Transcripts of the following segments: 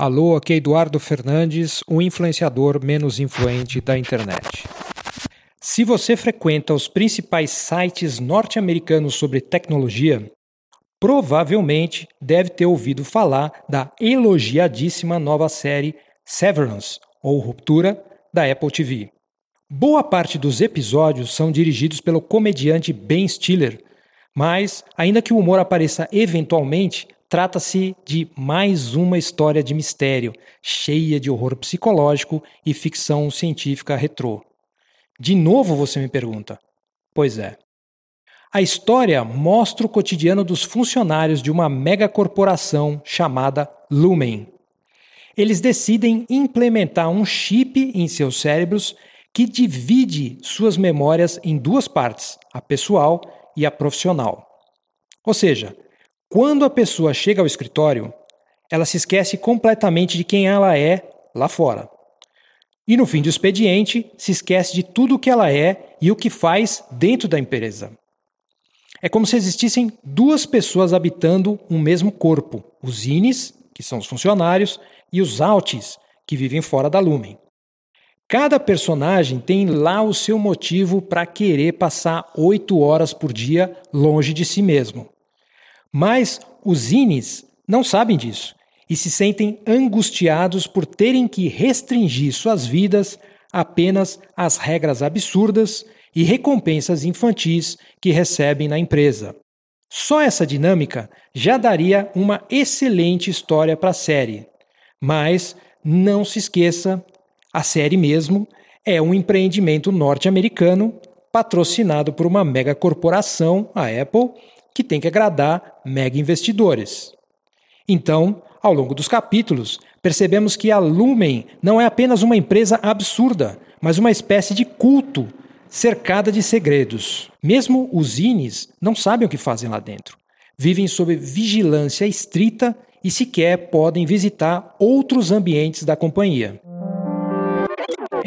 Alô, aqui é Eduardo Fernandes, o influenciador menos influente da internet. Se você frequenta os principais sites norte-americanos sobre tecnologia, provavelmente deve ter ouvido falar da elogiadíssima nova série Severance, ou Ruptura, da Apple TV. Boa parte dos episódios são dirigidos pelo comediante Ben Stiller, mas, ainda que o humor apareça eventualmente, Trata-se de mais uma história de mistério, cheia de horror psicológico e ficção científica retrô. De novo você me pergunta? Pois é. A história mostra o cotidiano dos funcionários de uma megacorporação chamada Lumen. Eles decidem implementar um chip em seus cérebros que divide suas memórias em duas partes, a pessoal e a profissional. Ou seja, quando a pessoa chega ao escritório, ela se esquece completamente de quem ela é lá fora. E no fim do expediente, se esquece de tudo o que ela é e o que faz dentro da empresa. É como se existissem duas pessoas habitando um mesmo corpo: os ines, que são os funcionários, e os outs, que vivem fora da Lumen. Cada personagem tem lá o seu motivo para querer passar oito horas por dia longe de si mesmo. Mas os INES não sabem disso e se sentem angustiados por terem que restringir suas vidas apenas às regras absurdas e recompensas infantis que recebem na empresa. Só essa dinâmica já daria uma excelente história para a série. Mas não se esqueça, a série mesmo é um empreendimento norte-americano patrocinado por uma megacorporação, a Apple, que tem que agradar mega investidores. Então, ao longo dos capítulos, percebemos que a Lumen não é apenas uma empresa absurda, mas uma espécie de culto cercada de segredos. Mesmo os INES não sabem o que fazem lá dentro. Vivem sob vigilância estrita e sequer podem visitar outros ambientes da companhia.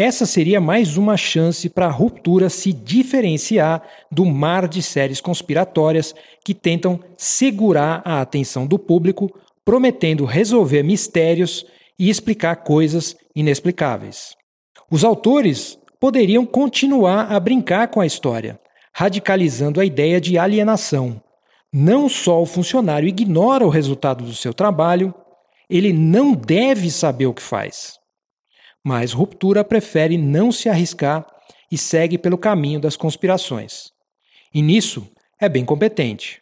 Essa seria mais uma chance para a ruptura se diferenciar do mar de séries conspiratórias que tentam segurar a atenção do público, prometendo resolver mistérios e explicar coisas inexplicáveis. Os autores poderiam continuar a brincar com a história, radicalizando a ideia de alienação. Não só o funcionário ignora o resultado do seu trabalho, ele não deve saber o que faz. Mas Ruptura prefere não se arriscar e segue pelo caminho das conspirações. E nisso é bem competente.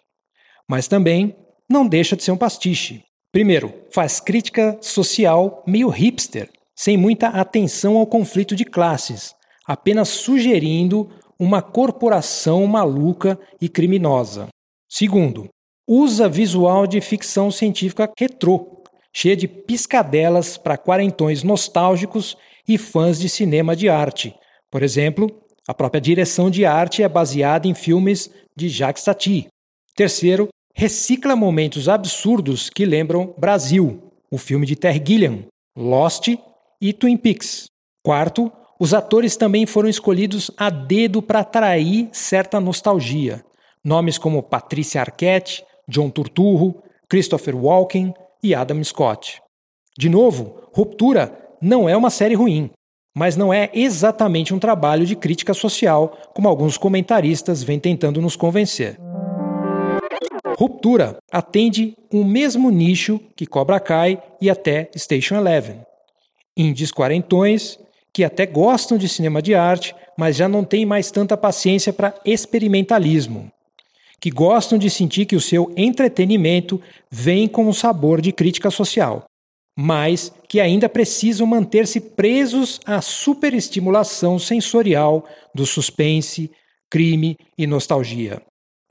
Mas também não deixa de ser um pastiche. Primeiro, faz crítica social meio hipster, sem muita atenção ao conflito de classes, apenas sugerindo uma corporação maluca e criminosa. Segundo, usa visual de ficção científica retrô, cheia de piscadelas para quarentões nostálgicos e fãs de cinema de arte. Por exemplo, a própria direção de arte é baseada em filmes de Jacques Tati. Terceiro, recicla momentos absurdos que lembram Brasil, o filme de Terry Gilliam, Lost e Twin Peaks. Quarto, os atores também foram escolhidos a dedo para atrair certa nostalgia. Nomes como Patrícia Arquette, John Turturro, Christopher Walken, e Adam Scott. De novo, Ruptura não é uma série ruim, mas não é exatamente um trabalho de crítica social, como alguns comentaristas vêm tentando nos convencer. Ruptura atende o mesmo nicho que Cobra Kai e até Station Eleven. Indies quarentões que até gostam de cinema de arte, mas já não têm mais tanta paciência para experimentalismo que gostam de sentir que o seu entretenimento vem com um sabor de crítica social, mas que ainda precisam manter-se presos à superestimulação sensorial do suspense, crime e nostalgia.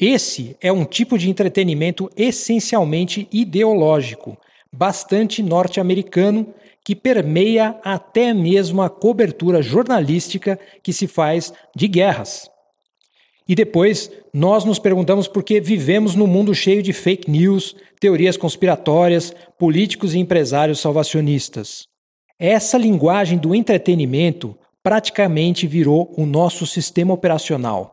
Esse é um tipo de entretenimento essencialmente ideológico, bastante norte-americano, que permeia até mesmo a cobertura jornalística que se faz de guerras. E depois nós nos perguntamos por que vivemos num mundo cheio de fake news, teorias conspiratórias, políticos e empresários salvacionistas. Essa linguagem do entretenimento praticamente virou o nosso sistema operacional.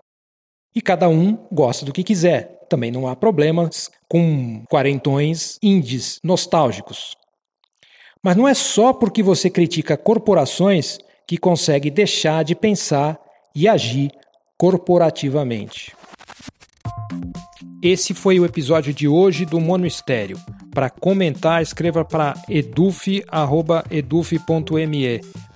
E cada um gosta do que quiser. Também não há problemas com quarentões indies nostálgicos. Mas não é só porque você critica corporações que consegue deixar de pensar e agir corporativamente. Esse foi o episódio de hoje do Mono Estéreo. Para comentar, escreva para eduf.eduf.me.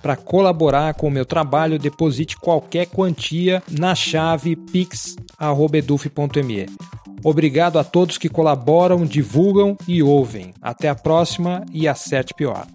Para colaborar com o meu trabalho, deposite qualquer quantia na chave pix.eduf.me. Obrigado a todos que colaboram, divulgam e ouvem. Até a próxima e acerte pior.